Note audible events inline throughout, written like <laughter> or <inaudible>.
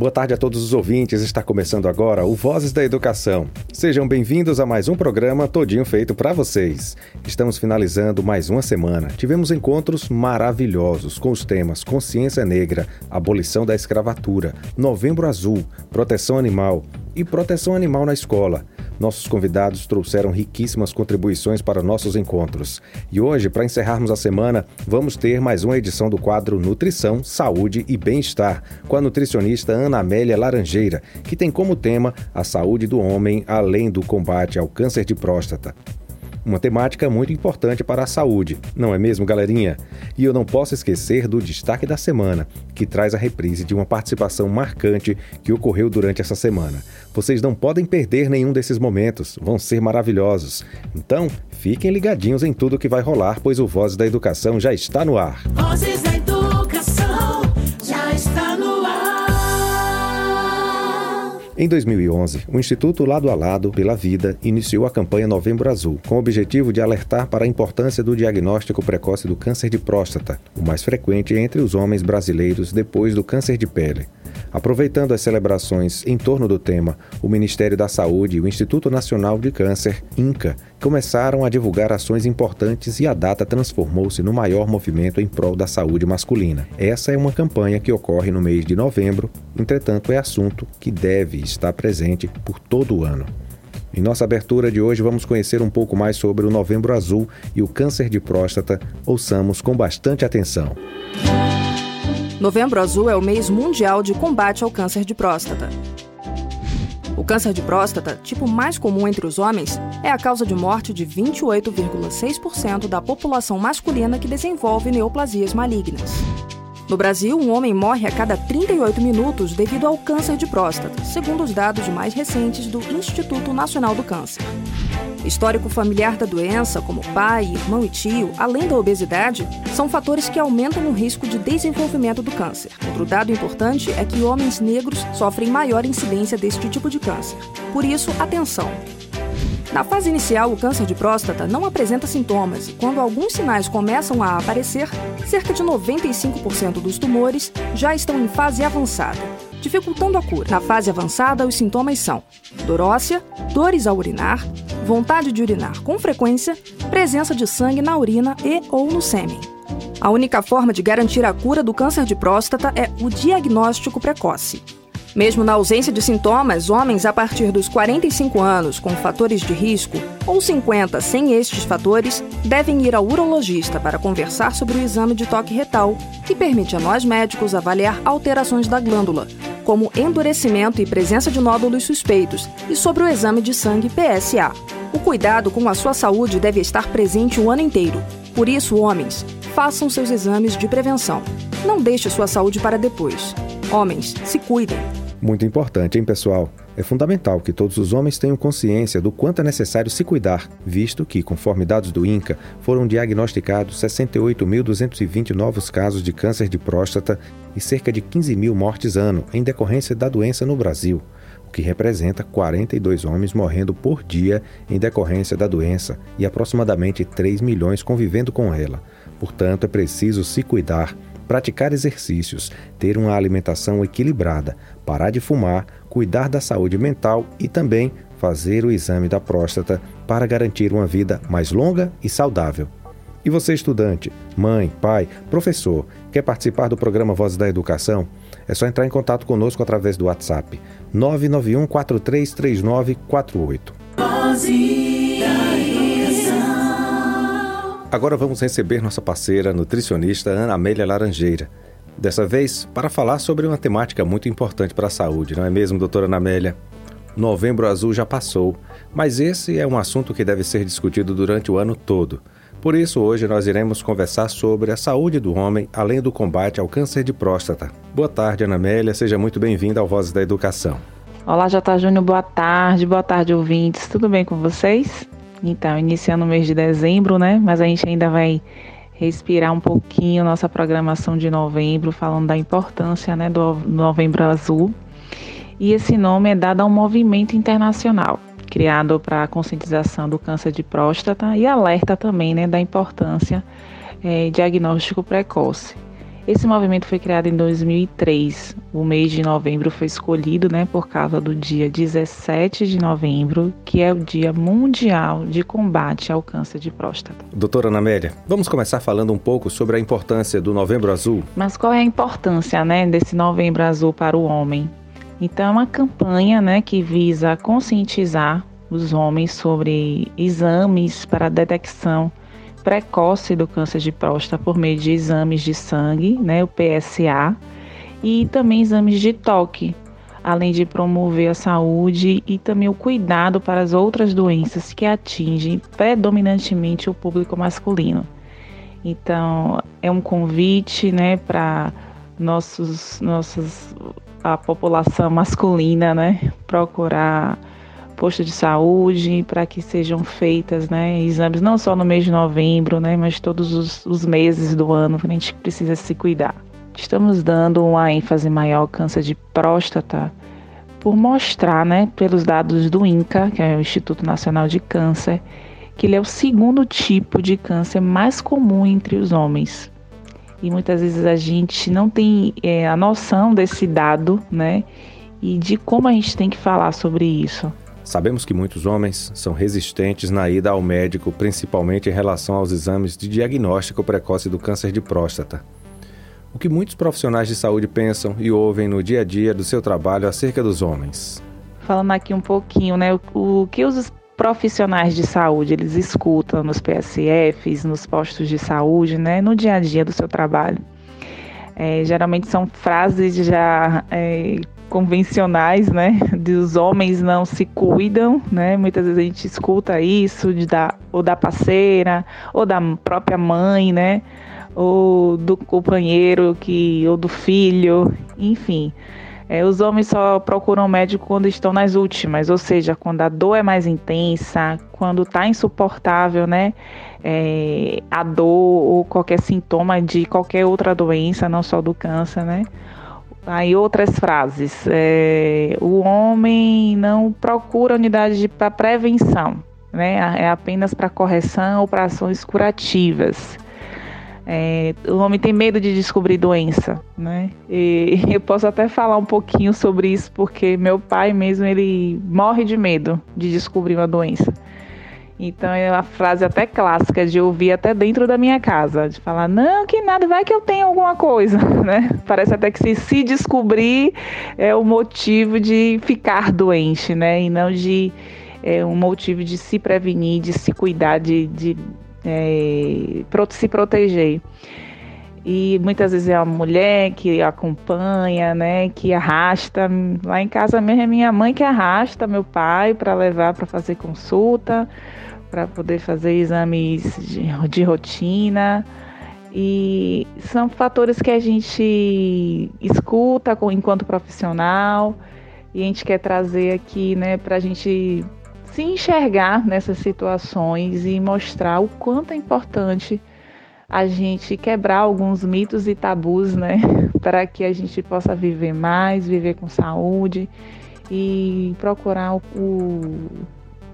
Boa tarde a todos os ouvintes. Está começando agora o Vozes da Educação. Sejam bem-vindos a mais um programa todinho feito para vocês. Estamos finalizando mais uma semana. Tivemos encontros maravilhosos com os temas Consciência Negra, Abolição da Escravatura, Novembro Azul, Proteção Animal e Proteção Animal na Escola. Nossos convidados trouxeram riquíssimas contribuições para nossos encontros. E hoje, para encerrarmos a semana, vamos ter mais uma edição do quadro Nutrição, Saúde e Bem-Estar, com a nutricionista Ana Amélia Laranjeira, que tem como tema a saúde do homem além do combate ao câncer de próstata. Uma temática muito importante para a saúde, não é mesmo, galerinha? E eu não posso esquecer do destaque da semana, que traz a reprise de uma participação marcante que ocorreu durante essa semana. Vocês não podem perder nenhum desses momentos, vão ser maravilhosos. Então, fiquem ligadinhos em tudo que vai rolar, pois o Voz da Educação já está no ar. Vozes da em 2011, o Instituto Lado a Lado pela Vida iniciou a campanha Novembro Azul, com o objetivo de alertar para a importância do diagnóstico precoce do câncer de próstata, o mais frequente entre os homens brasileiros depois do câncer de pele. Aproveitando as celebrações em torno do tema, o Ministério da Saúde e o Instituto Nacional de Câncer, INCA, começaram a divulgar ações importantes e a data transformou-se no maior movimento em prol da saúde masculina. Essa é uma campanha que ocorre no mês de novembro, entretanto, é assunto que deve estar presente por todo o ano. Em nossa abertura de hoje, vamos conhecer um pouco mais sobre o Novembro Azul e o câncer de próstata. Ouçamos com bastante atenção. Novembro Azul é o mês mundial de combate ao câncer de próstata. O câncer de próstata, tipo mais comum entre os homens, é a causa de morte de 28,6% da população masculina que desenvolve neoplasias malignas. No Brasil, um homem morre a cada 38 minutos devido ao câncer de próstata, segundo os dados mais recentes do Instituto Nacional do Câncer. Histórico familiar da doença, como pai, irmão e tio, além da obesidade, são fatores que aumentam o risco de desenvolvimento do câncer. Outro dado importante é que homens negros sofrem maior incidência deste tipo de câncer. Por isso, atenção! Na fase inicial, o câncer de próstata não apresenta sintomas e, quando alguns sinais começam a aparecer, cerca de 95% dos tumores já estão em fase avançada, dificultando a cura. Na fase avançada, os sintomas são dor óssea, dores ao urinar, vontade de urinar com frequência, presença de sangue na urina e ou no sêmen. A única forma de garantir a cura do câncer de próstata é o diagnóstico precoce. Mesmo na ausência de sintomas, homens a partir dos 45 anos com fatores de risco ou 50 sem estes fatores devem ir ao urologista para conversar sobre o exame de toque retal, que permite a nós médicos avaliar alterações da glândula, como endurecimento e presença de nódulos suspeitos, e sobre o exame de sangue PSA. O cuidado com a sua saúde deve estar presente o ano inteiro. Por isso, homens, façam seus exames de prevenção. Não deixe sua saúde para depois. Homens, se cuidem. Muito importante, hein, pessoal? É fundamental que todos os homens tenham consciência do quanto é necessário se cuidar, visto que, conforme dados do INCA, foram diagnosticados 68.220 novos casos de câncer de próstata e cerca de 15 mil mortes ano em decorrência da doença no Brasil, o que representa 42 homens morrendo por dia em decorrência da doença e aproximadamente 3 milhões convivendo com ela. Portanto, é preciso se cuidar praticar exercícios, ter uma alimentação equilibrada, parar de fumar, cuidar da saúde mental e também fazer o exame da próstata para garantir uma vida mais longa e saudável. E você, estudante, mãe, pai, professor, quer participar do programa Vozes da Educação? É só entrar em contato conosco através do WhatsApp 991 433948. Agora vamos receber nossa parceira nutricionista Ana Amélia Laranjeira. Dessa vez, para falar sobre uma temática muito importante para a saúde, não é mesmo, doutora Ana Amélia? Novembro Azul já passou, mas esse é um assunto que deve ser discutido durante o ano todo. Por isso, hoje nós iremos conversar sobre a saúde do homem, além do combate ao câncer de próstata. Boa tarde, Ana Amélia, seja muito bem-vinda ao Vozes da Educação. Olá, Jota Júnior, boa tarde, boa tarde, ouvintes. Tudo bem com vocês? Então, iniciando o mês de dezembro, né? Mas a gente ainda vai respirar um pouquinho nossa programação de novembro, falando da importância né, do Novembro Azul. E esse nome é dado a um movimento internacional criado para a conscientização do câncer de próstata e alerta também né, da importância é, diagnóstico precoce. Esse movimento foi criado em 2003. O mês de novembro foi escolhido né, por causa do dia 17 de novembro, que é o Dia Mundial de Combate ao Câncer de Próstata. Doutora Ana Amélia, vamos começar falando um pouco sobre a importância do Novembro Azul. Mas qual é a importância né, desse Novembro Azul para o homem? Então, é uma campanha né, que visa conscientizar os homens sobre exames para detecção precoce do câncer de próstata por meio de exames de sangue, né, o PSA, e também exames de toque, além de promover a saúde e também o cuidado para as outras doenças que atingem predominantemente o público masculino. Então, é um convite, né, para nossos nossos a população masculina, né, procurar posto de saúde para que sejam feitas né, exames não só no mês de novembro, né, mas todos os, os meses do ano que a gente precisa se cuidar. Estamos dando uma ênfase maior ao câncer de próstata por mostrar, né, pelos dados do INCA, que é o Instituto Nacional de Câncer, que ele é o segundo tipo de câncer mais comum entre os homens. E muitas vezes a gente não tem é, a noção desse dado, né? E de como a gente tem que falar sobre isso. Sabemos que muitos homens são resistentes na ida ao médico, principalmente em relação aos exames de diagnóstico precoce do câncer de próstata. O que muitos profissionais de saúde pensam e ouvem no dia a dia do seu trabalho acerca dos homens. Falando aqui um pouquinho, né, o, que os profissionais de saúde eles escutam nos PSFs, nos postos de saúde, né, no dia a dia do seu trabalho. É, geralmente são frases já é, convencionais, né? Dos homens não se cuidam, né? Muitas vezes a gente escuta isso de da, ou da parceira, ou da própria mãe, né? Ou do companheiro que, ou do filho, enfim. É, os homens só procuram médico quando estão nas últimas, ou seja, quando a dor é mais intensa, quando está insuportável, né? É, a dor ou qualquer sintoma de qualquer outra doença, não só do câncer, né? Aí outras frases. É, o homem não procura unidade para prevenção, né? É apenas para correção ou para ações curativas. É, o homem tem medo de descobrir doença, né? E <laughs> eu posso até falar um pouquinho sobre isso porque meu pai mesmo ele morre de medo de descobrir uma doença. Então é uma frase até clássica de ouvir até dentro da minha casa, de falar, não, que nada, vai que eu tenho alguma coisa, <laughs> né? Parece até que se, se descobrir é o motivo de ficar doente, né? E não de é, um motivo de se prevenir, de se cuidar, de, de é, se proteger. E muitas vezes é a mulher que acompanha, né, que arrasta. Lá em casa mesmo é minha mãe que arrasta meu pai para levar para fazer consulta para poder fazer exames de, de rotina. E são fatores que a gente escuta enquanto profissional e a gente quer trazer aqui né, para a gente se enxergar nessas situações e mostrar o quanto é importante a gente quebrar alguns mitos e tabus, né, <laughs> para que a gente possa viver mais, viver com saúde e procurar o,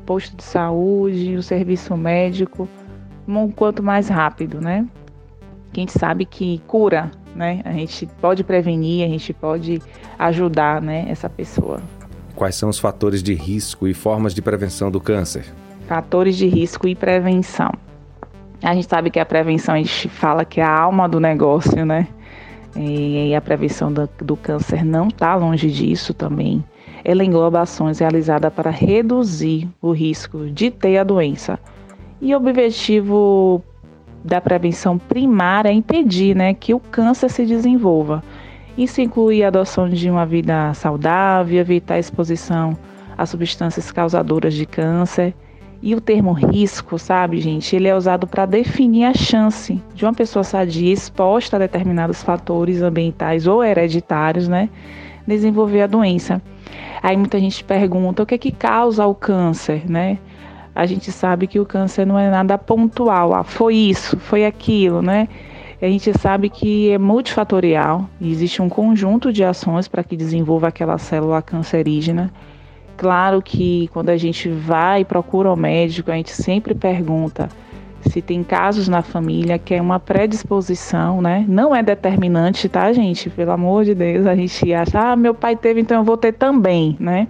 posto de saúde, o serviço médico, um quanto mais rápido, né? Que a gente sabe que cura, né? A gente pode prevenir, a gente pode ajudar, né, essa pessoa. Quais são os fatores de risco e formas de prevenção do câncer? Fatores de risco e prevenção. A gente sabe que a prevenção, a gente fala que é a alma do negócio, né? E a prevenção do, do câncer não está longe disso também ela engloba ações realizadas para reduzir o risco de ter a doença. E o objetivo da prevenção primária é impedir né, que o câncer se desenvolva. Isso inclui a adoção de uma vida saudável, evitar a exposição a substâncias causadoras de câncer. E o termo risco, sabe, gente, ele é usado para definir a chance de uma pessoa sadia exposta a determinados fatores ambientais ou hereditários, né, desenvolver a doença. Aí muita gente pergunta o que é que causa o câncer, né? A gente sabe que o câncer não é nada pontual, ah, foi isso, foi aquilo, né? A gente sabe que é multifatorial e existe um conjunto de ações para que desenvolva aquela célula cancerígena. Claro que quando a gente vai e procura o médico, a gente sempre pergunta se tem casos na família que é uma predisposição, né? Não é determinante, tá, gente? Pelo amor de Deus, a gente acha, ah, meu pai teve, então eu vou ter também, né?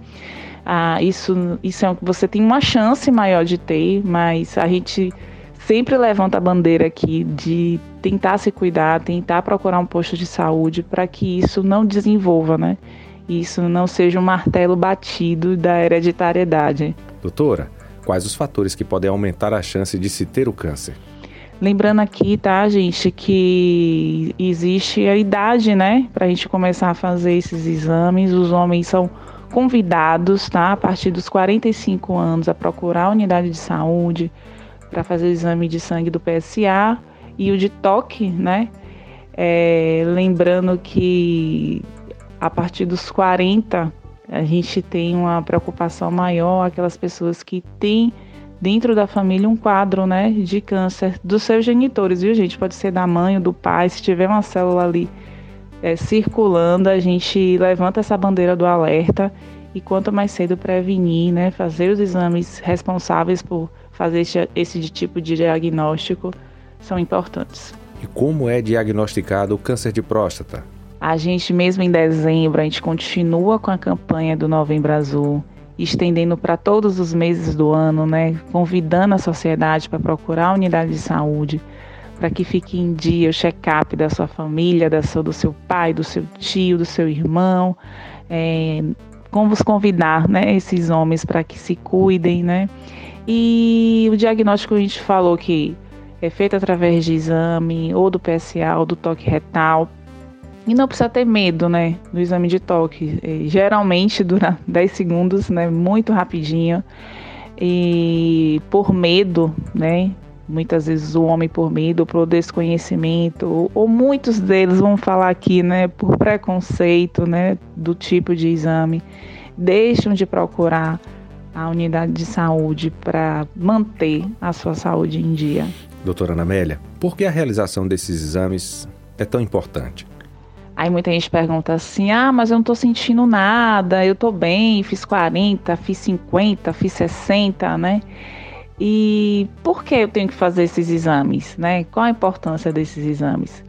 Ah, isso, isso é você tem uma chance maior de ter, mas a gente sempre levanta a bandeira aqui de tentar se cuidar, tentar procurar um posto de saúde para que isso não desenvolva, né? Isso não seja um martelo batido da hereditariedade. Doutora, quais os fatores que podem aumentar a chance de se ter o câncer? Lembrando aqui, tá, gente, que existe a idade, né, para a gente começar a fazer esses exames. Os homens são convidados, tá, a partir dos 45 anos, a procurar a unidade de saúde para fazer o exame de sangue do PSA e o de toque, né? É, lembrando que a partir dos 40 a gente tem uma preocupação maior, aquelas pessoas que têm dentro da família um quadro né, de câncer dos seus genitores, viu, gente? Pode ser da mãe ou do pai, se tiver uma célula ali é, circulando, a gente levanta essa bandeira do alerta e quanto mais cedo prevenir, né, fazer os exames responsáveis por fazer esse, esse tipo de diagnóstico são importantes. E como é diagnosticado o câncer de próstata? A gente, mesmo em dezembro, a gente continua com a campanha do Novembro Azul, estendendo para todos os meses do ano, né? Convidando a sociedade para procurar a unidade de saúde, para que fique em dia o check-up da sua família, da sua, do seu pai, do seu tio, do seu irmão. É, como convidar, né, esses homens para que se cuidem, né? E o diagnóstico a gente falou que é feito através de exame, ou do PSA, ou do toque retal, e não precisa ter medo, né, do exame de toque. E, geralmente dura <laughs> 10 segundos, né, muito rapidinho. E por medo, né, muitas vezes o homem por medo, por desconhecimento, ou, ou muitos deles vão falar aqui, né, por preconceito, né, do tipo de exame, deixam de procurar a unidade de saúde para manter a sua saúde em dia. Doutora Anamélia, por que a realização desses exames é tão importante? Aí muita gente pergunta assim: ah, mas eu não tô sentindo nada, eu tô bem, fiz 40, fiz 50, fiz 60, né? E por que eu tenho que fazer esses exames, né? Qual a importância desses exames?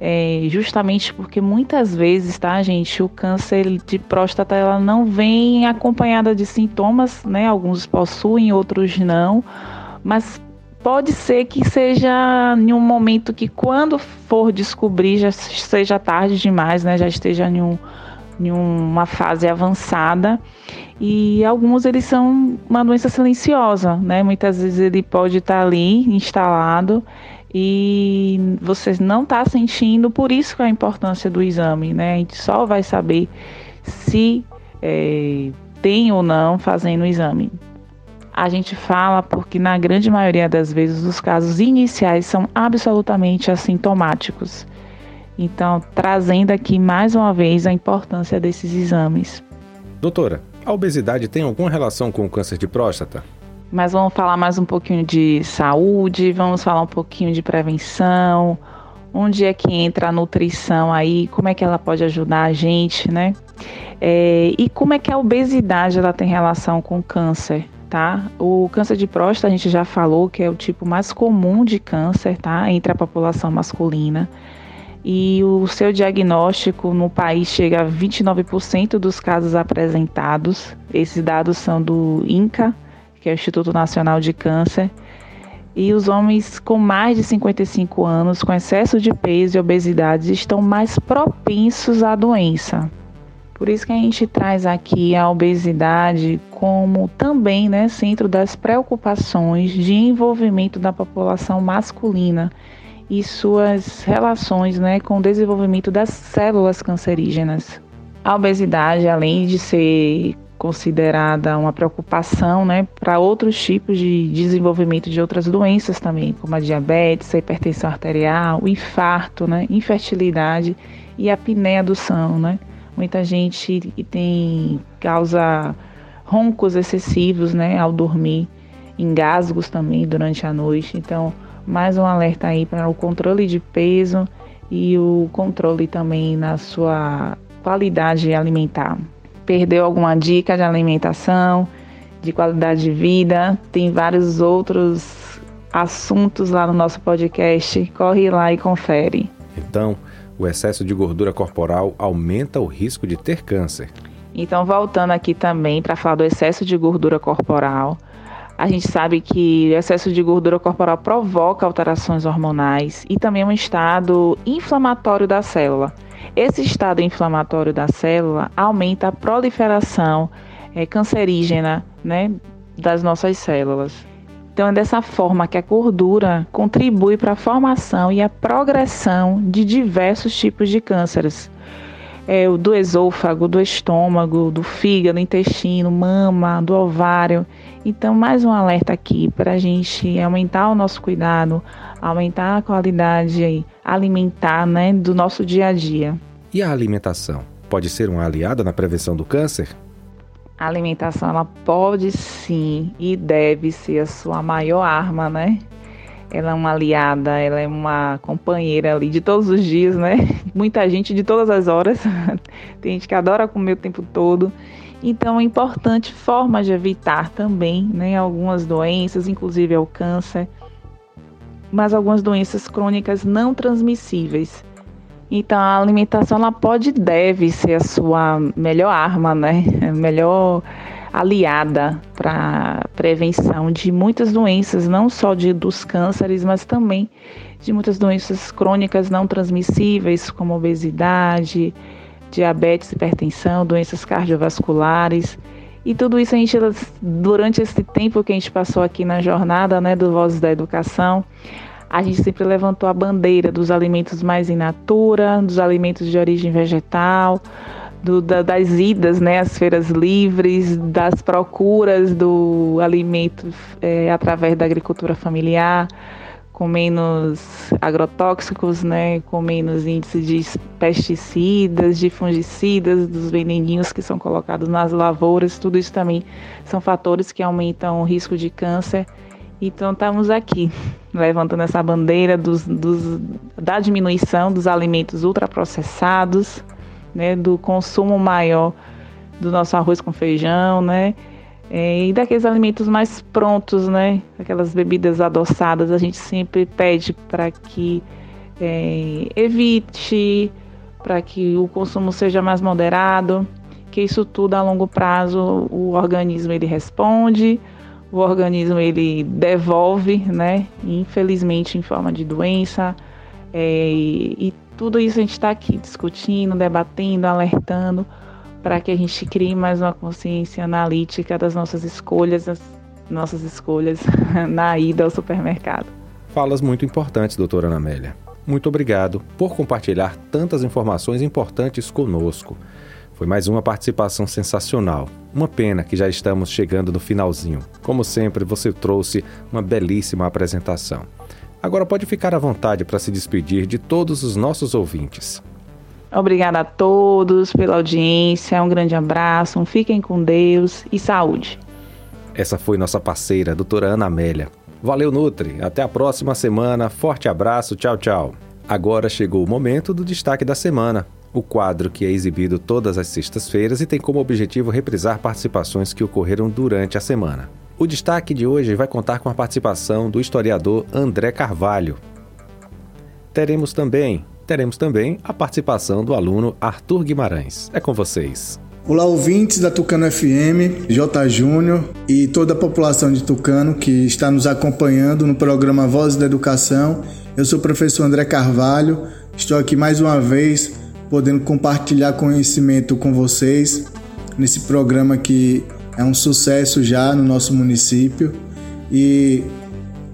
É justamente porque muitas vezes, tá, gente, o câncer de próstata ela não vem acompanhada de sintomas, né? Alguns possuem, outros não, mas pode ser que seja em um momento que quando for descobrir já seja tarde demais, né? Já esteja em, um, em uma fase avançada e alguns eles são uma doença silenciosa, né? Muitas vezes ele pode estar ali instalado e você não está sentindo, por isso que é a importância do exame, né? A gente só vai saber se é, tem ou não fazendo o exame a gente fala porque na grande maioria das vezes os casos iniciais são absolutamente assintomáticos. Então, trazendo aqui mais uma vez a importância desses exames. Doutora, a obesidade tem alguma relação com o câncer de próstata? Mas vamos falar mais um pouquinho de saúde, vamos falar um pouquinho de prevenção, onde é que entra a nutrição aí, como é que ela pode ajudar a gente, né? É, e como é que a obesidade ela tem relação com o câncer? Tá? O câncer de próstata a gente já falou que é o tipo mais comum de câncer, tá? Entre a população masculina. E o seu diagnóstico no país chega a 29% dos casos apresentados. Esses dados são do INCA, que é o Instituto Nacional de Câncer. E os homens com mais de 55 anos, com excesso de peso e obesidade, estão mais propensos à doença. Por isso que a gente traz aqui a obesidade como também né, centro das preocupações de envolvimento da população masculina e suas relações né, com o desenvolvimento das células cancerígenas. A obesidade, além de ser considerada uma preocupação né, para outros tipos de desenvolvimento de outras doenças também, como a diabetes, a hipertensão arterial, o infarto, né, infertilidade e a apneia do sono, né? Muita gente tem causa roncos excessivos, né, ao dormir, engasgos também durante a noite. Então, mais um alerta aí para o controle de peso e o controle também na sua qualidade alimentar. Perdeu alguma dica de alimentação, de qualidade de vida? Tem vários outros assuntos lá no nosso podcast. Corre lá e confere. Então, o excesso de gordura corporal aumenta o risco de ter câncer. Então, voltando aqui também para falar do excesso de gordura corporal, a gente sabe que o excesso de gordura corporal provoca alterações hormonais e também um estado inflamatório da célula. Esse estado inflamatório da célula aumenta a proliferação é, cancerígena né, das nossas células. Então, é dessa forma que a gordura contribui para a formação e a progressão de diversos tipos de cânceres. É, do esôfago, do estômago, do fígado, intestino, mama, do ovário. Então, mais um alerta aqui para a gente aumentar o nosso cuidado, aumentar a qualidade alimentar né, do nosso dia a dia. E a alimentação? Pode ser uma aliada na prevenção do câncer? A alimentação ela pode sim e deve ser a sua maior arma, né? Ela é uma aliada, ela é uma companheira ali de todos os dias, né? <laughs> Muita gente de todas as horas. <laughs> Tem gente que adora comer o tempo todo. Então é importante formas de evitar também, né, algumas doenças, inclusive o câncer, mas algumas doenças crônicas não transmissíveis. Então a alimentação ela pode e deve ser a sua melhor arma, né? melhor aliada para prevenção de muitas doenças, não só de dos cânceres, mas também de muitas doenças crônicas não transmissíveis, como obesidade, diabetes, hipertensão, doenças cardiovasculares. E tudo isso a gente, durante esse tempo que a gente passou aqui na jornada né, do Vozes da Educação, a gente sempre levantou a bandeira dos alimentos mais in natura, dos alimentos de origem vegetal, do, da, das idas né, às feiras livres, das procuras do alimento é, através da agricultura familiar, com menos agrotóxicos, né, com menos índice de pesticidas, de fungicidas, dos veneninhos que são colocados nas lavouras, tudo isso também são fatores que aumentam o risco de câncer então estamos aqui, levantando essa bandeira dos, dos, da diminuição dos alimentos ultraprocessados, né, do consumo maior do nosso arroz com feijão, né, é, e daqueles alimentos mais prontos, né, aquelas bebidas adoçadas, a gente sempre pede para que é, evite, para que o consumo seja mais moderado, que isso tudo a longo prazo o organismo ele responde, o organismo ele devolve, né? Infelizmente em forma de doença. É, e tudo isso a gente está aqui discutindo, debatendo, alertando para que a gente crie mais uma consciência analítica das nossas escolhas, das nossas escolhas <laughs> na ida ao supermercado. Falas muito importantes, doutora Ana Amélia. Muito obrigado por compartilhar tantas informações importantes conosco. Foi mais uma participação sensacional. Uma pena que já estamos chegando no finalzinho. Como sempre, você trouxe uma belíssima apresentação. Agora pode ficar à vontade para se despedir de todos os nossos ouvintes. Obrigada a todos pela audiência, um grande abraço, fiquem com Deus e saúde. Essa foi nossa parceira, a doutora Ana Amélia. Valeu, Nutri. Até a próxima semana. Forte abraço. Tchau, tchau. Agora chegou o momento do destaque da semana o quadro que é exibido todas as sextas-feiras e tem como objetivo reprisar participações que ocorreram durante a semana. O destaque de hoje vai contar com a participação do historiador André Carvalho. Teremos também, teremos também a participação do aluno Arthur Guimarães. É com vocês. Olá, ouvintes da Tucano FM, J. Júnior e toda a população de Tucano que está nos acompanhando no programa Voz da Educação. Eu sou o professor André Carvalho, estou aqui mais uma vez podendo compartilhar conhecimento com vocês nesse programa que é um sucesso já no nosso município. E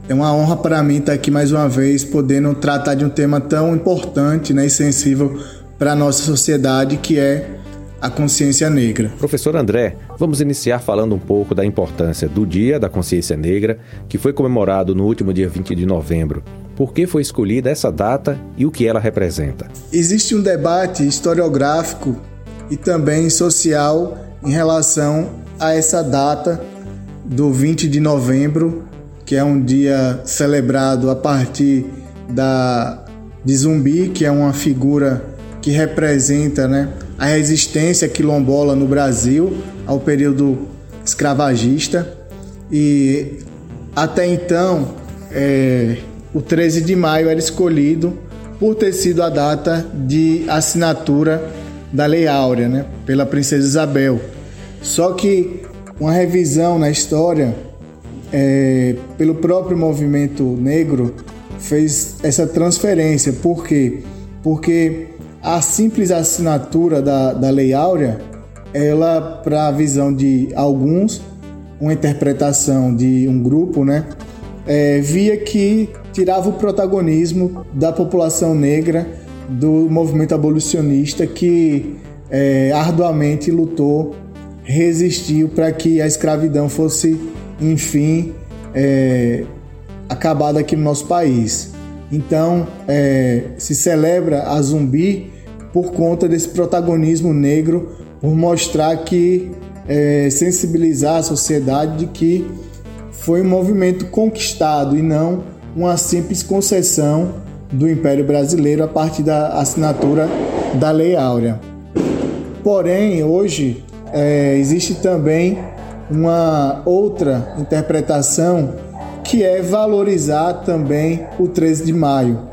é uma honra para mim estar aqui mais uma vez podendo tratar de um tema tão importante né, e sensível para a nossa sociedade que é a consciência negra. Professor André, vamos iniciar falando um pouco da importância do Dia da Consciência Negra, que foi comemorado no último dia 20 de novembro. Por que foi escolhida essa data e o que ela representa? Existe um debate historiográfico e também social em relação a essa data do 20 de novembro, que é um dia celebrado a partir da de Zumbi, que é uma figura que representa, né, a resistência quilombola no Brasil ao período escravagista e até então é, o 13 de maio era escolhido por ter sido a data de assinatura da Lei Áurea, né, pela Princesa Isabel. Só que uma revisão na história, é, pelo próprio movimento negro, fez essa transferência. Por quê? Porque a simples assinatura da, da Lei Áurea, ela, para a visão de alguns, uma interpretação de um grupo, né, é, via que tirava o protagonismo da população negra do movimento abolicionista que é, arduamente lutou, resistiu para que a escravidão fosse, enfim, é, acabada aqui no nosso país. Então, é, se celebra a Zumbi por conta desse protagonismo negro, por mostrar que, é, sensibilizar a sociedade de que foi um movimento conquistado e não uma simples concessão do Império Brasileiro a partir da assinatura da Lei Áurea. Porém, hoje é, existe também uma outra interpretação que é valorizar também o 13 de maio.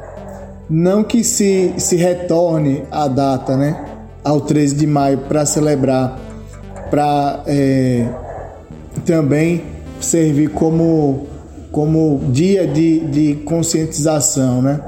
Não que se, se retorne a data, né, ao 13 de maio para celebrar, para é, também servir como, como dia de, de conscientização, né?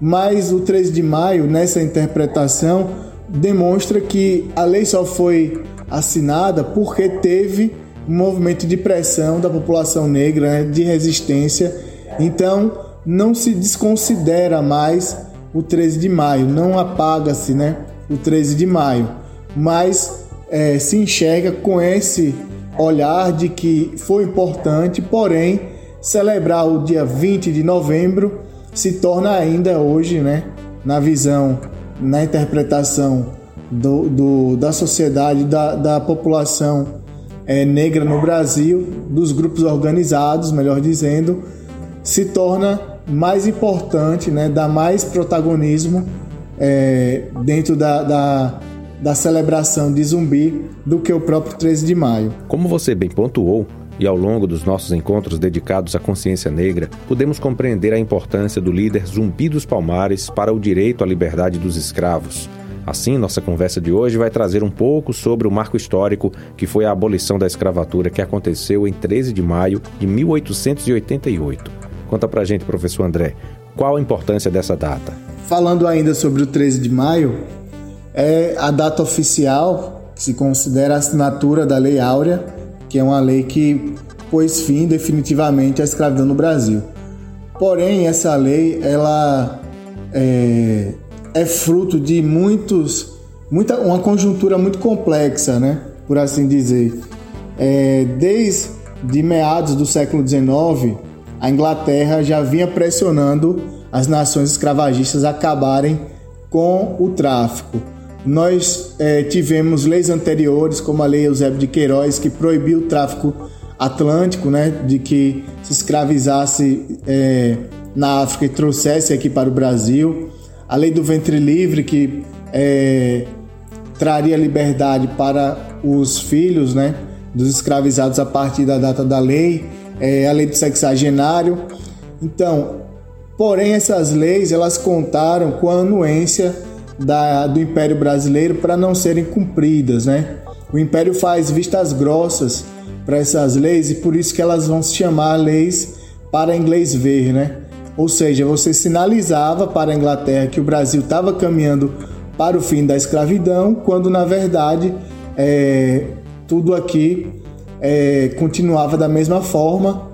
Mas o 13 de maio, nessa interpretação, demonstra que a lei só foi assinada porque teve um movimento de pressão da população negra, né, de resistência. Então, não se desconsidera mais o 13 de maio, não apaga-se né, o 13 de maio, mas é, se enxerga com esse olhar de que foi importante, porém, celebrar o dia 20 de novembro se torna ainda hoje, né, na visão, na interpretação do, do da sociedade, da, da população é, negra no Brasil, dos grupos organizados, melhor dizendo, se torna mais importante, né, dá mais protagonismo é, dentro da, da, da celebração de zumbi do que o próprio 13 de maio. Como você bem pontuou, e ao longo dos nossos encontros dedicados à consciência negra, podemos compreender a importância do líder Zumbi dos Palmares para o direito à liberdade dos escravos Assim, nossa conversa de hoje vai trazer um pouco sobre o marco histórico que foi a abolição da escravatura que aconteceu em 13 de maio de 1888. Conta pra gente, professor André, qual a importância dessa data? Falando ainda sobre o 13 de maio, é a data oficial que se considera a assinatura da Lei Áurea, que é uma lei que pôs fim definitivamente à escravidão no Brasil. Porém, essa lei ela é, é fruto de muitos, muita, uma conjuntura muito complexa, né? Por assim dizer. É, desde meados do século XIX, a Inglaterra já vinha pressionando as nações escravagistas a acabarem com o tráfico. Nós é, tivemos leis anteriores, como a Lei Eusébio de Queiroz, que proibiu o tráfico atlântico, né, de que se escravizasse é, na África e trouxesse aqui para o Brasil a lei do ventre livre, que é, traria liberdade para os filhos né, dos escravizados a partir da data da lei, é, a lei do sexagenário. Então, porém, essas leis elas contaram com a anuência da, do Império Brasileiro para não serem cumpridas. Né? O Império faz vistas grossas para essas leis e por isso que elas vão se chamar leis para inglês ver, né? Ou seja, você sinalizava para a Inglaterra que o Brasil estava caminhando para o fim da escravidão, quando na verdade é, tudo aqui é, continuava da mesma forma,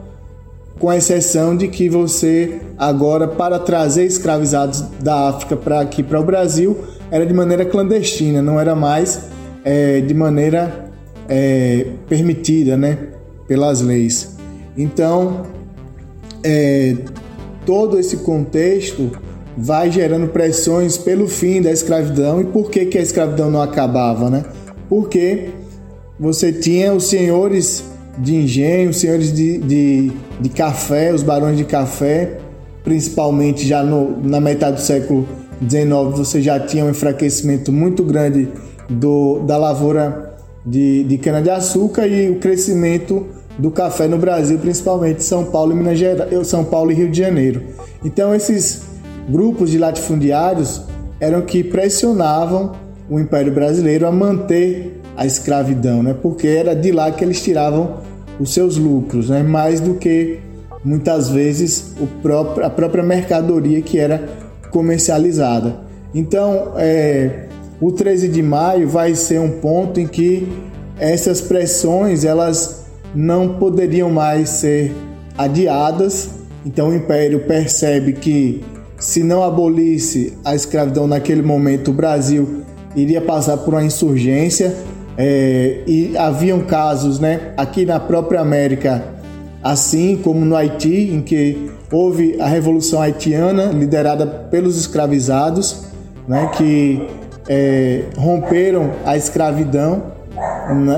com exceção de que você agora para trazer escravizados da África para aqui para o Brasil era de maneira clandestina, não era mais é, de maneira é, permitida, né, pelas leis. Então, é, todo esse contexto vai gerando pressões pelo fim da escravidão e por que, que a escravidão não acabava, né? Porque você tinha os senhores de engenho, os senhores de, de, de café, os barões de café, principalmente já no, na metade do século XIX, você já tinha um enfraquecimento muito grande do, da lavoura de, de cana-de-açúcar e o crescimento do café no Brasil, principalmente São Paulo e Minas Gerais, São Paulo e Rio de Janeiro. Então esses grupos de latifundiários eram que pressionavam o Império Brasileiro a manter a escravidão, né? Porque era de lá que eles tiravam os seus lucros, né? Mais do que muitas vezes próprio, a própria mercadoria que era comercializada. Então, é, o 13 de maio vai ser um ponto em que essas pressões elas não poderiam mais ser adiadas. Então, o Império percebe que se não abolisse a escravidão naquele momento, o Brasil iria passar por uma insurgência. É, e haviam casos, né, aqui na própria América, assim como no Haiti, em que houve a Revolução Haitiana, liderada pelos escravizados, né, que é, romperam a escravidão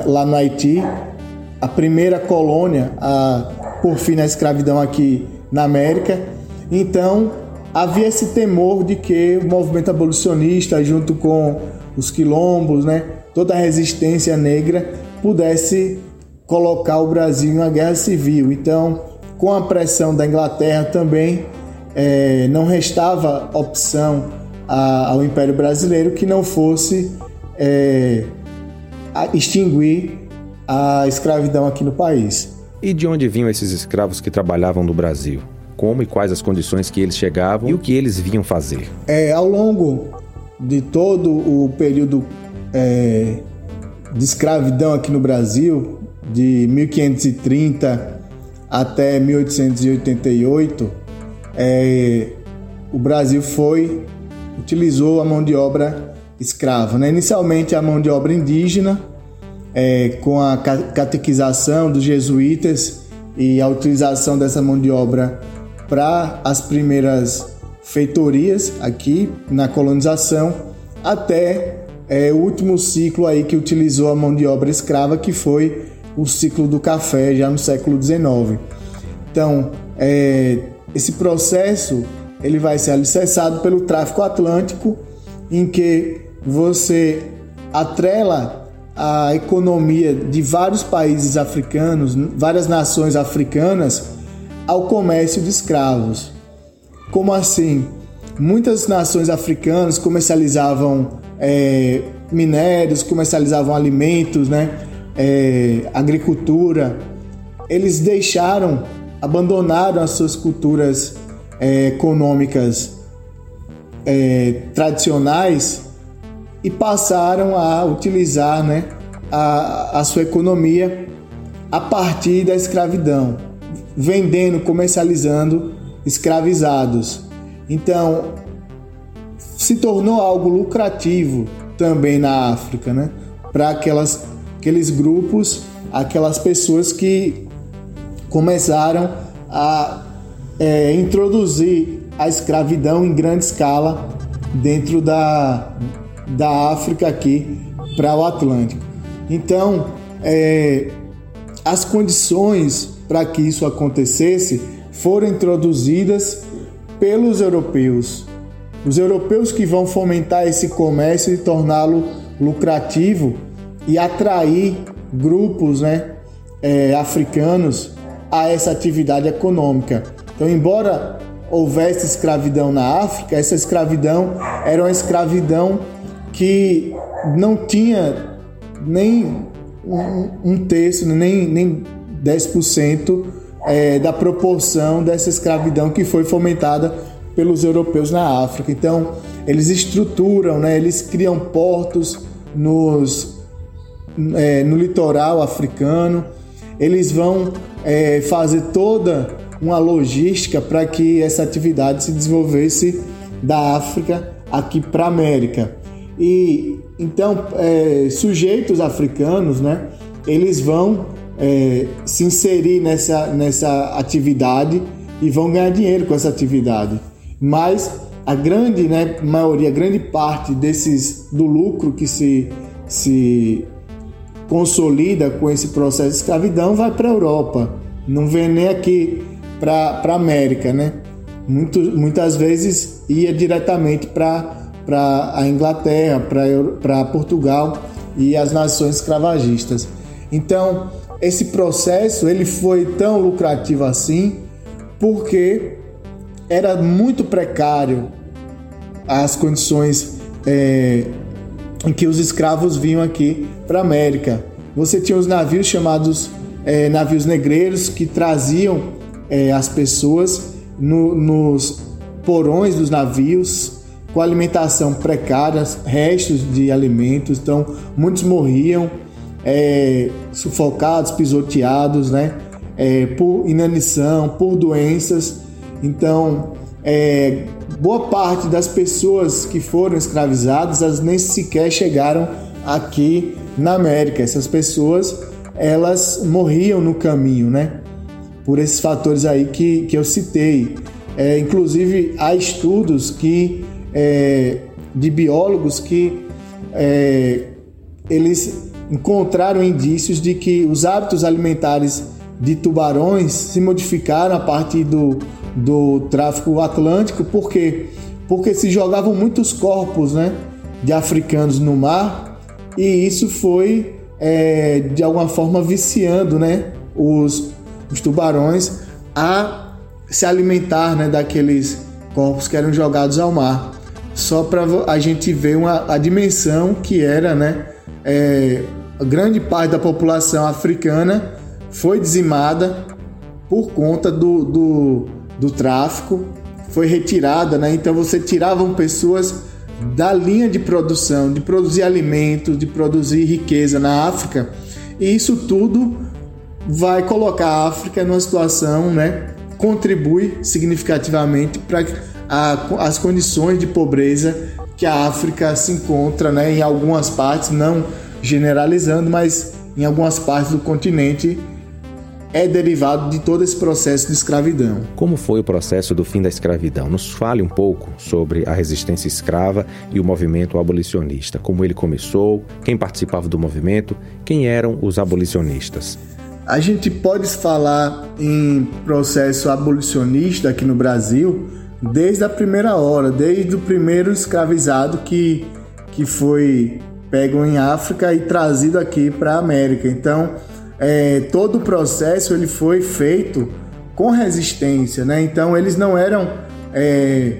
lá no Haiti, a primeira colônia a por fim na escravidão aqui na América. Então havia esse temor de que o movimento abolicionista, junto com os quilombos, né, toda a resistência negra, pudesse colocar o Brasil em uma guerra civil. Então, com a pressão da Inglaterra também, é, não restava opção a, ao Império Brasileiro que não fosse é, extinguir a escravidão aqui no país. E de onde vinham esses escravos que trabalhavam no Brasil? Como e quais as condições que eles chegavam e o que eles vinham fazer? É, ao longo de todo o período é, de escravidão aqui no Brasil, de 1530 até 1888, é, o Brasil foi utilizou a mão de obra escrava. Né? Inicialmente a mão de obra indígena, é, com a catequização dos jesuítas e a utilização dessa mão de obra para as primeiras feitorias aqui na colonização, até é, o último ciclo aí que utilizou a mão de obra escrava, que foi o ciclo do café, já no século XIX. Então, é, esse processo ele vai ser alicerçado pelo tráfico atlântico, em que você atrela a economia de vários países africanos, várias nações africanas, ao comércio de escravos. Como assim? Muitas nações africanas comercializavam é, minérios, comercializavam alimentos, né? É, agricultura. Eles deixaram, abandonaram as suas culturas é, econômicas é, tradicionais e passaram a utilizar né, a, a sua economia a partir da escravidão, vendendo, comercializando escravizados. Então, se tornou algo lucrativo também na África, né? Para aquelas aqueles grupos, aquelas pessoas que começaram a é, introduzir a escravidão em grande escala dentro da, da África aqui para o Atlântico. Então, é, as condições para que isso acontecesse foram introduzidas pelos europeus. Os europeus que vão fomentar esse comércio e torná-lo lucrativo e atrair grupos né, é, africanos a essa atividade econômica. Então, embora houvesse escravidão na África, essa escravidão era uma escravidão que não tinha nem um, um terço, nem, nem 10% é, da proporção dessa escravidão que foi fomentada pelos europeus na África. Então, eles estruturam, né, eles criam portos nos, é, no litoral africano, eles vão é, fazer toda uma logística para que essa atividade se desenvolvesse da África aqui para a América. E então, é, sujeitos africanos, né, eles vão é, se inserir nessa, nessa atividade e vão ganhar dinheiro com essa atividade. Mas a grande né, maioria, a grande parte desses do lucro que se, se consolida com esse processo de escravidão vai para a Europa. Não vem nem aqui para a América, né? Muito, muitas vezes ia diretamente para a Inglaterra, para Portugal e as nações escravagistas. Então, esse processo ele foi tão lucrativo assim porque era muito precário as condições é, em que os escravos vinham aqui para a América. Você tinha os navios chamados é, navios negreiros que traziam é, as pessoas no, nos porões dos navios com alimentação precária, restos de alimentos, então muitos morriam é, sufocados, pisoteados, né? É, por inanição, por doenças. Então, é, boa parte das pessoas que foram escravizadas, elas nem sequer chegaram aqui na América. Essas pessoas, elas morriam no caminho, né? Por esses fatores aí que, que eu citei. É, inclusive, há estudos que é, de biólogos que é, eles encontraram indícios de que os hábitos alimentares de tubarões se modificaram a partir do, do tráfico atlântico, por quê? Porque se jogavam muitos corpos né, de africanos no mar e isso foi é, de alguma forma viciando né, os, os tubarões a se alimentar né, daqueles corpos que eram jogados ao mar. Só para a gente ver uma, a dimensão que era né, é, grande parte da população africana foi dizimada por conta do, do, do tráfico, foi retirada, né? Então você tiravam pessoas da linha de produção, de produzir alimentos, de produzir riqueza na África, e isso tudo vai colocar a África numa situação, né? Contribui significativamente para as condições de pobreza que a África se encontra, né? Em algumas partes, não generalizando, mas em algumas partes do continente é derivado de todo esse processo de escravidão. Como foi o processo do fim da escravidão? Nos fale um pouco sobre a resistência escrava e o movimento abolicionista. Como ele começou, quem participava do movimento, quem eram os abolicionistas. A gente pode falar em processo abolicionista aqui no Brasil desde a primeira hora, desde o primeiro escravizado que, que foi pego em África e trazido aqui para a América. Então, é, todo o processo ele foi feito com resistência, né? Então, eles não eram é,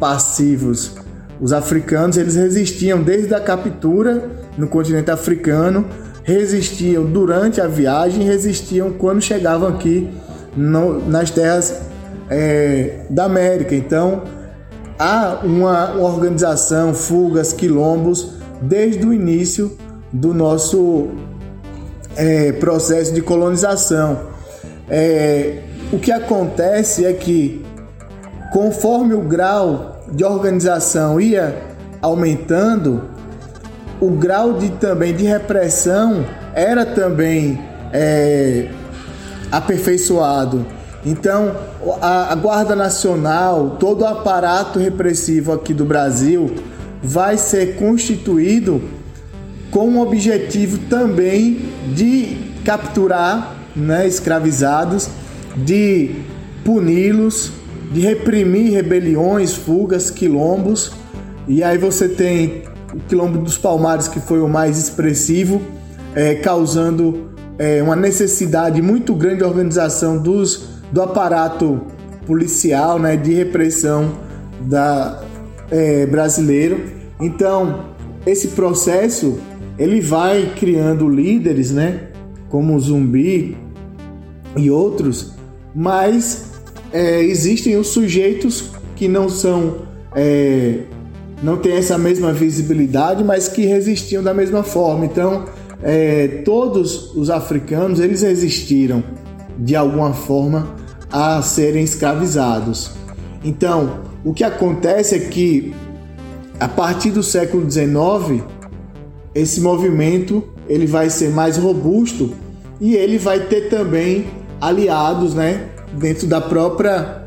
passivos. Os africanos eles resistiam desde a captura no continente africano, resistiam durante a viagem, resistiam quando chegavam aqui no, nas terras é, da América. Então, há uma, uma organização, fugas, quilombos desde o início do nosso é, processo de colonização. É, o que acontece é que, conforme o grau de organização ia aumentando, o grau de também de repressão era também é, aperfeiçoado. Então, a, a Guarda Nacional, todo o aparato repressivo aqui do Brasil, vai ser constituído com o objetivo também de capturar né, escravizados, de puni-los, de reprimir rebeliões, fugas, quilombos. E aí você tem o quilombo dos Palmares, que foi o mais expressivo, é, causando é, uma necessidade muito grande de organização dos, do aparato policial, né, de repressão da, é, brasileiro. Então, esse processo ele vai criando líderes, né, como o Zumbi e outros, mas é, existem os sujeitos que não são é, não têm essa mesma visibilidade, mas que resistiam da mesma forma. Então, é, todos os africanos eles resistiram de alguma forma a serem escravizados. Então, o que acontece é que a partir do século XIX, esse movimento ele vai ser mais robusto e ele vai ter também aliados, né, dentro da própria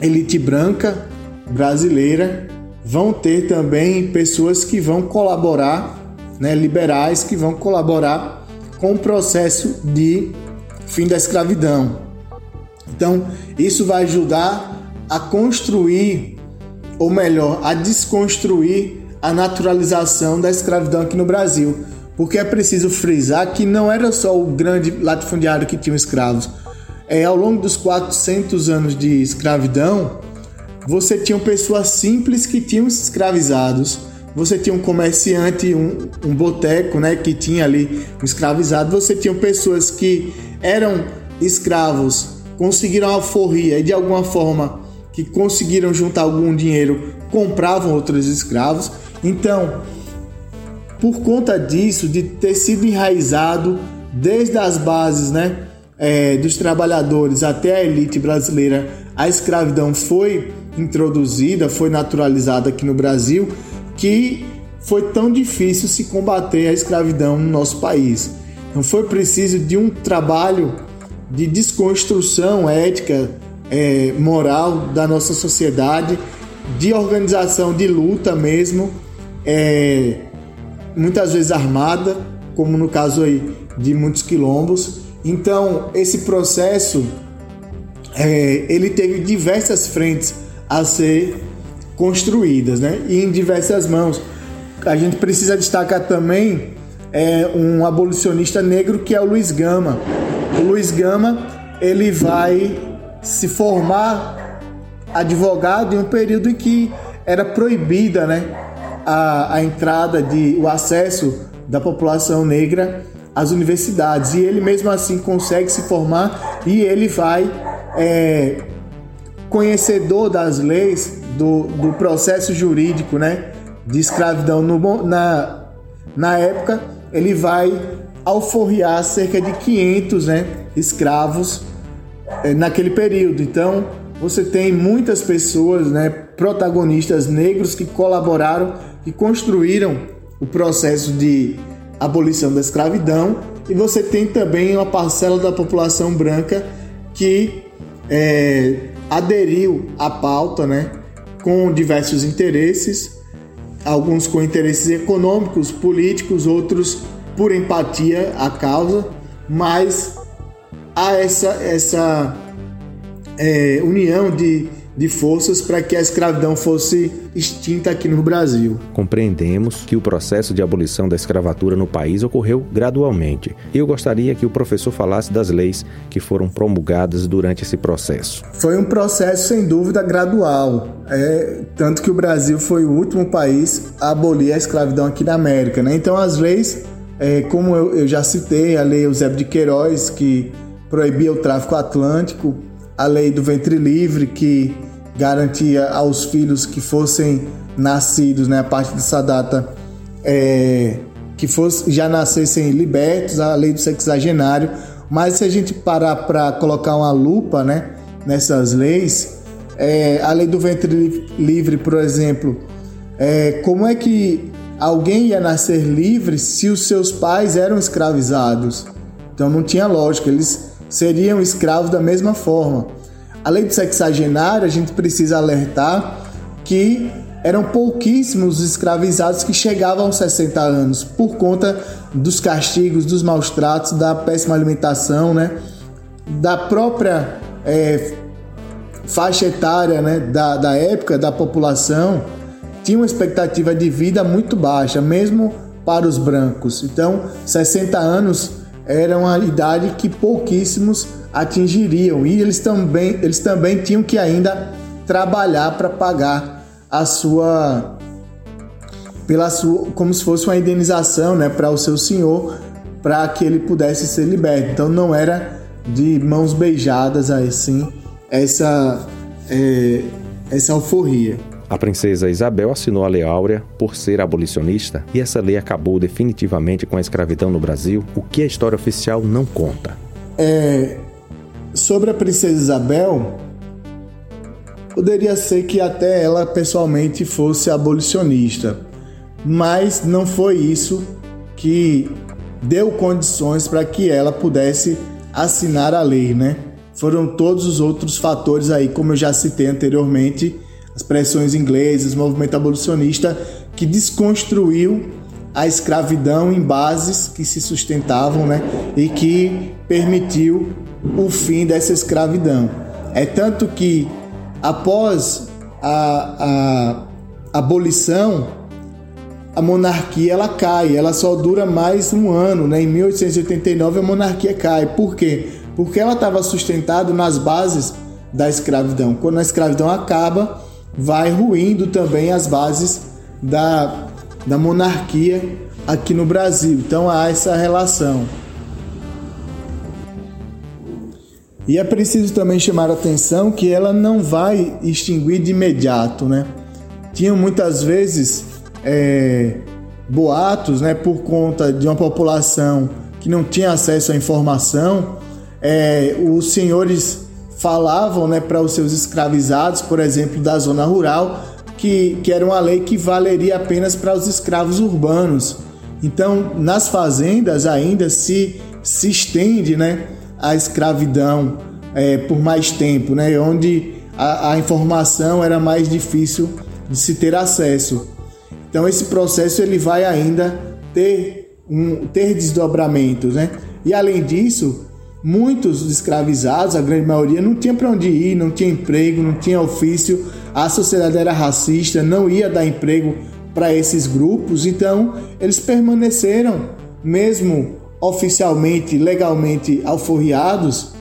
elite branca brasileira, vão ter também pessoas que vão colaborar, né, liberais que vão colaborar com o processo de fim da escravidão. Então, isso vai ajudar a construir ou melhor, a desconstruir a naturalização da escravidão aqui no Brasil. porque é preciso frisar que não era só o grande latifundiário que tinha escravos. É, ao longo dos 400 anos de escravidão, você tinha pessoas simples que tinham escravizados. Você tinha um comerciante, um, um boteco, né, que tinha ali um escravizado. Você tinha pessoas que eram escravos, conseguiram alforria e de alguma forma que conseguiram juntar algum dinheiro, compravam outros escravos. Então, por conta disso, de ter sido enraizado desde as bases, né, é, dos trabalhadores até a elite brasileira, a escravidão foi introduzida, foi naturalizada aqui no Brasil, que foi tão difícil se combater a escravidão no nosso país. Então foi preciso de um trabalho de desconstrução ética, é, moral da nossa sociedade, de organização de luta mesmo, é, muitas vezes armada, como no caso aí de muitos quilombos. Então esse processo é, ele teve diversas frentes a ser construídas, né? E em diversas mãos. A gente precisa destacar também é, um abolicionista negro que é o Luiz Gama. O Luiz Gama ele vai se formar advogado em um período em que era proibida, né, a, a entrada de o acesso da população negra às universidades e ele mesmo assim consegue se formar e ele vai é, conhecedor das leis do, do processo jurídico, né, de escravidão no, na, na época, ele vai alforriar cerca de 500 né, escravos é, naquele período. Então, você tem muitas pessoas, né, protagonistas negros que colaboraram e construíram o processo de abolição da escravidão, e você tem também uma parcela da população branca que é, aderiu à pauta, né, com diversos interesses, alguns com interesses econômicos, políticos, outros por empatia à causa, mas há essa, essa é, união de de forças para que a escravidão fosse extinta aqui no Brasil. Compreendemos que o processo de abolição da escravatura no país ocorreu gradualmente. Eu gostaria que o professor falasse das leis que foram promulgadas durante esse processo. Foi um processo sem dúvida gradual, é, tanto que o Brasil foi o último país a abolir a escravidão aqui na América. Né? Então as leis, é, como eu, eu já citei, a lei Eusébio de Queiroz que proibia o tráfico atlântico, a lei do ventre livre que garantia aos filhos que fossem nascidos, né, a partir dessa data, é, que fosse, já nascessem libertos, a lei do sexagenário. Mas se a gente parar para colocar uma lupa né, nessas leis, é, a lei do ventre livre, por exemplo, é, como é que alguém ia nascer livre se os seus pais eram escravizados? Então não tinha lógica, eles seriam escravos da mesma forma. Além do sexagenário, a gente precisa alertar que eram pouquíssimos os escravizados que chegavam aos 60 anos por conta dos castigos, dos maus tratos, da péssima alimentação, né? da própria é, faixa etária né? da, da época da população, tinha uma expectativa de vida muito baixa, mesmo para os brancos. Então, 60 anos era uma idade que pouquíssimos atingiriam e eles também, eles também tinham que ainda trabalhar para pagar a sua pela sua como se fosse uma indenização, né, para o seu senhor, para que ele pudesse ser liberto. Então não era de mãos beijadas assim essa é, essa alforria. A princesa Isabel assinou a Lei Áurea por ser abolicionista e essa lei acabou definitivamente com a escravidão no Brasil, o que a história oficial não conta. É, Sobre a princesa Isabel, poderia ser que até ela pessoalmente fosse abolicionista, mas não foi isso que deu condições para que ela pudesse assinar a lei, né? Foram todos os outros fatores aí, como eu já citei anteriormente, as pressões inglesas, o movimento abolicionista que desconstruiu a escravidão em bases que se sustentavam, né? E que permitiu o fim dessa escravidão. É tanto que, após a, a abolição, a monarquia ela cai, ela só dura mais um ano, né? Em 1889 a monarquia cai. Por quê? Porque ela estava sustentada nas bases da escravidão. Quando a escravidão acaba, vai ruindo também as bases da, da monarquia aqui no Brasil. Então há essa relação. E é preciso também chamar a atenção que ela não vai extinguir de imediato, né? Tinham muitas vezes é, boatos, né, por conta de uma população que não tinha acesso à informação, é, os senhores falavam, né, para os seus escravizados, por exemplo, da zona rural, que, que era uma lei que valeria apenas para os escravos urbanos. Então, nas fazendas ainda se, se estende, né, a escravidão é, por mais tempo, né? onde a, a, informação era mais difícil de se ter acesso. Então esse processo ele vai ainda ter, um, ter desdobramentos. Né? E além disso, muitos escravizados, a grande maioria, não tinha para onde ir, não tinha emprego, não tinha ofício, a sociedade era racista, não ia dar emprego para esses grupos, então eles permaneceram, mesmo oficialmente, legalmente alforriados,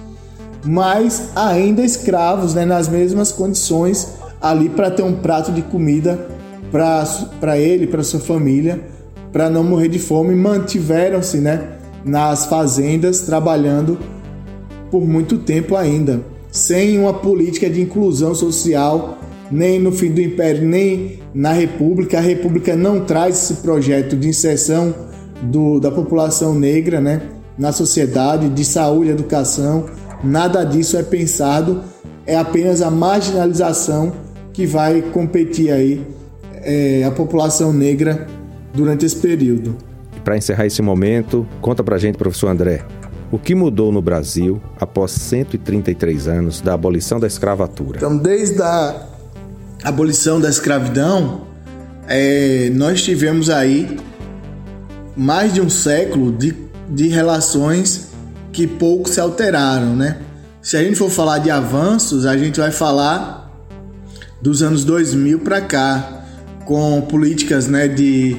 mas ainda escravos, né, nas mesmas condições ali para ter um prato de comida para ele, para sua família, para não morrer de fome, mantiveram-se, né, nas fazendas trabalhando por muito tempo ainda, sem uma política de inclusão social, nem no fim do império, nem na república. A república não traz esse projeto de inserção do, da população negra né, na sociedade, de saúde, educação. Nada disso é pensado, é apenas a marginalização que vai competir aí é, a população negra durante esse período. Para encerrar esse momento, conta pra gente, professor André, o que mudou no Brasil após 133 anos da abolição da escravatura? Então, desde a abolição da escravidão, é, nós tivemos aí mais de um século de, de relações que pouco se alteraram, né? Se a gente for falar de avanços, a gente vai falar dos anos 2000 para cá, com políticas né, de,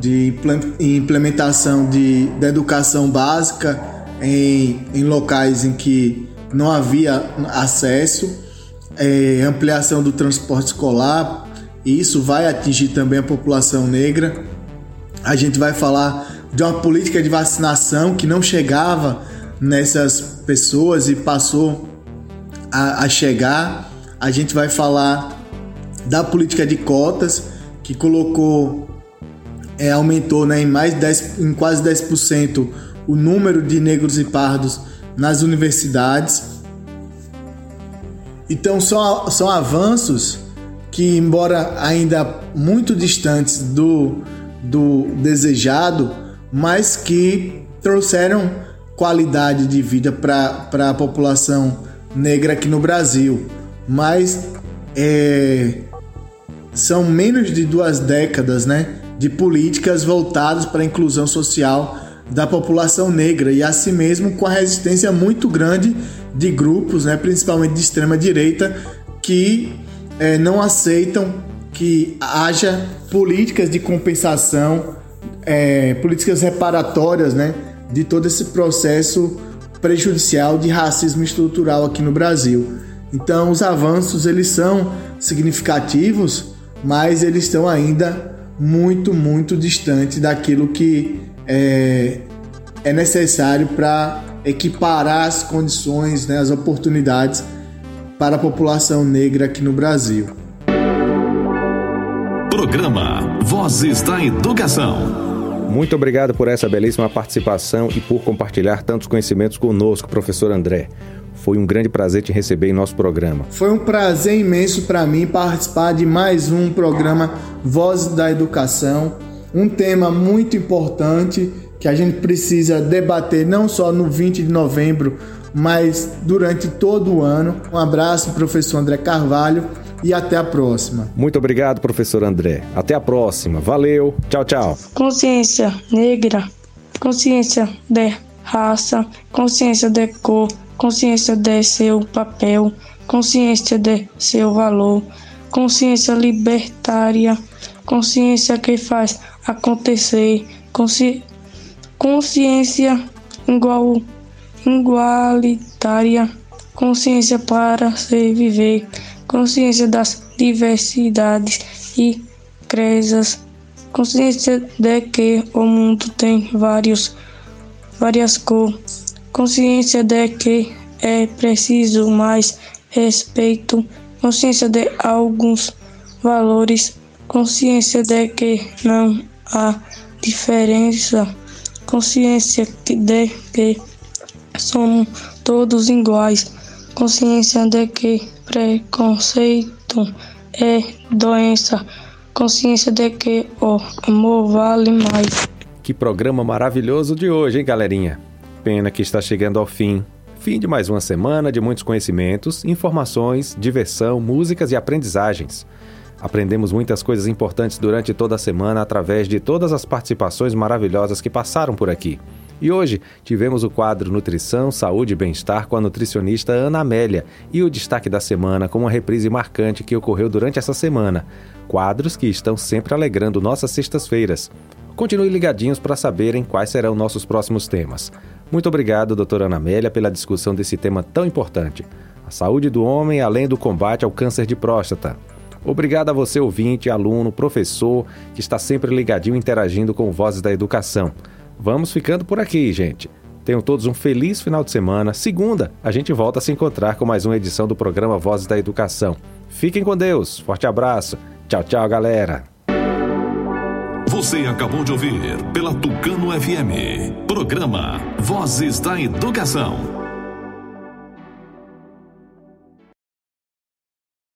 de implementação de, de educação básica em, em locais em que não havia acesso, é, ampliação do transporte escolar, isso vai atingir também a população negra a gente vai falar de uma política de vacinação que não chegava nessas pessoas e passou a, a chegar. A gente vai falar da política de cotas que colocou, é, aumentou né, em mais 10, em quase 10% o número de negros e pardos nas universidades. Então são, são avanços que, embora ainda muito distantes do, do desejado, mas que trouxeram qualidade de vida para a população negra aqui no Brasil. Mas é, são menos de duas décadas né, de políticas voltadas para a inclusão social da população negra e assim mesmo com a resistência muito grande de grupos, né, principalmente de extrema direita, que é, não aceitam que haja políticas de compensação, é, políticas reparatórias, né, de todo esse processo prejudicial de racismo estrutural aqui no Brasil. Então, os avanços eles são significativos, mas eles estão ainda muito, muito distantes daquilo que é, é necessário para equiparar as condições, né, as oportunidades para a população negra aqui no Brasil. Programa Vozes da Educação. Muito obrigado por essa belíssima participação e por compartilhar tantos conhecimentos conosco, professor André. Foi um grande prazer te receber em nosso programa. Foi um prazer imenso para mim participar de mais um programa Vozes da Educação, um tema muito importante que a gente precisa debater não só no 20 de novembro, mas durante todo o ano. Um abraço, professor André Carvalho e até a próxima. Muito obrigado, professor André. Até a próxima. Valeu. Tchau, tchau. Consciência negra, consciência de raça, consciência de cor, consciência de seu papel, consciência de seu valor, consciência libertária, consciência que faz acontecer. Consci... Consciência igual, igualitária, consciência para se viver, consciência das diversidades e crenças, consciência de que o mundo tem vários, várias cores, consciência de que é preciso mais respeito, consciência de alguns valores, consciência de que não há diferença, consciência de que somos todos iguais, consciência de que preconceito é doença, consciência de que o amor vale mais. Que programa maravilhoso de hoje, hein, galerinha? Pena que está chegando ao fim. Fim de mais uma semana de muitos conhecimentos, informações, diversão, músicas e aprendizagens. Aprendemos muitas coisas importantes durante toda a semana através de todas as participações maravilhosas que passaram por aqui. E hoje tivemos o quadro Nutrição, Saúde e Bem-Estar com a nutricionista Ana Amélia e o destaque da semana com uma reprise marcante que ocorreu durante essa semana. Quadros que estão sempre alegrando nossas sextas-feiras. Continue ligadinhos para saberem quais serão nossos próximos temas. Muito obrigado, doutora Ana Amélia, pela discussão desse tema tão importante. A saúde do homem além do combate ao câncer de próstata. Obrigado a você, ouvinte, aluno, professor, que está sempre ligadinho interagindo com Vozes da Educação. Vamos ficando por aqui, gente. Tenham todos um feliz final de semana. Segunda, a gente volta a se encontrar com mais uma edição do programa Vozes da Educação. Fiquem com Deus. Forte abraço. Tchau, tchau, galera. Você acabou de ouvir pela Tucano FM. Programa Vozes da Educação.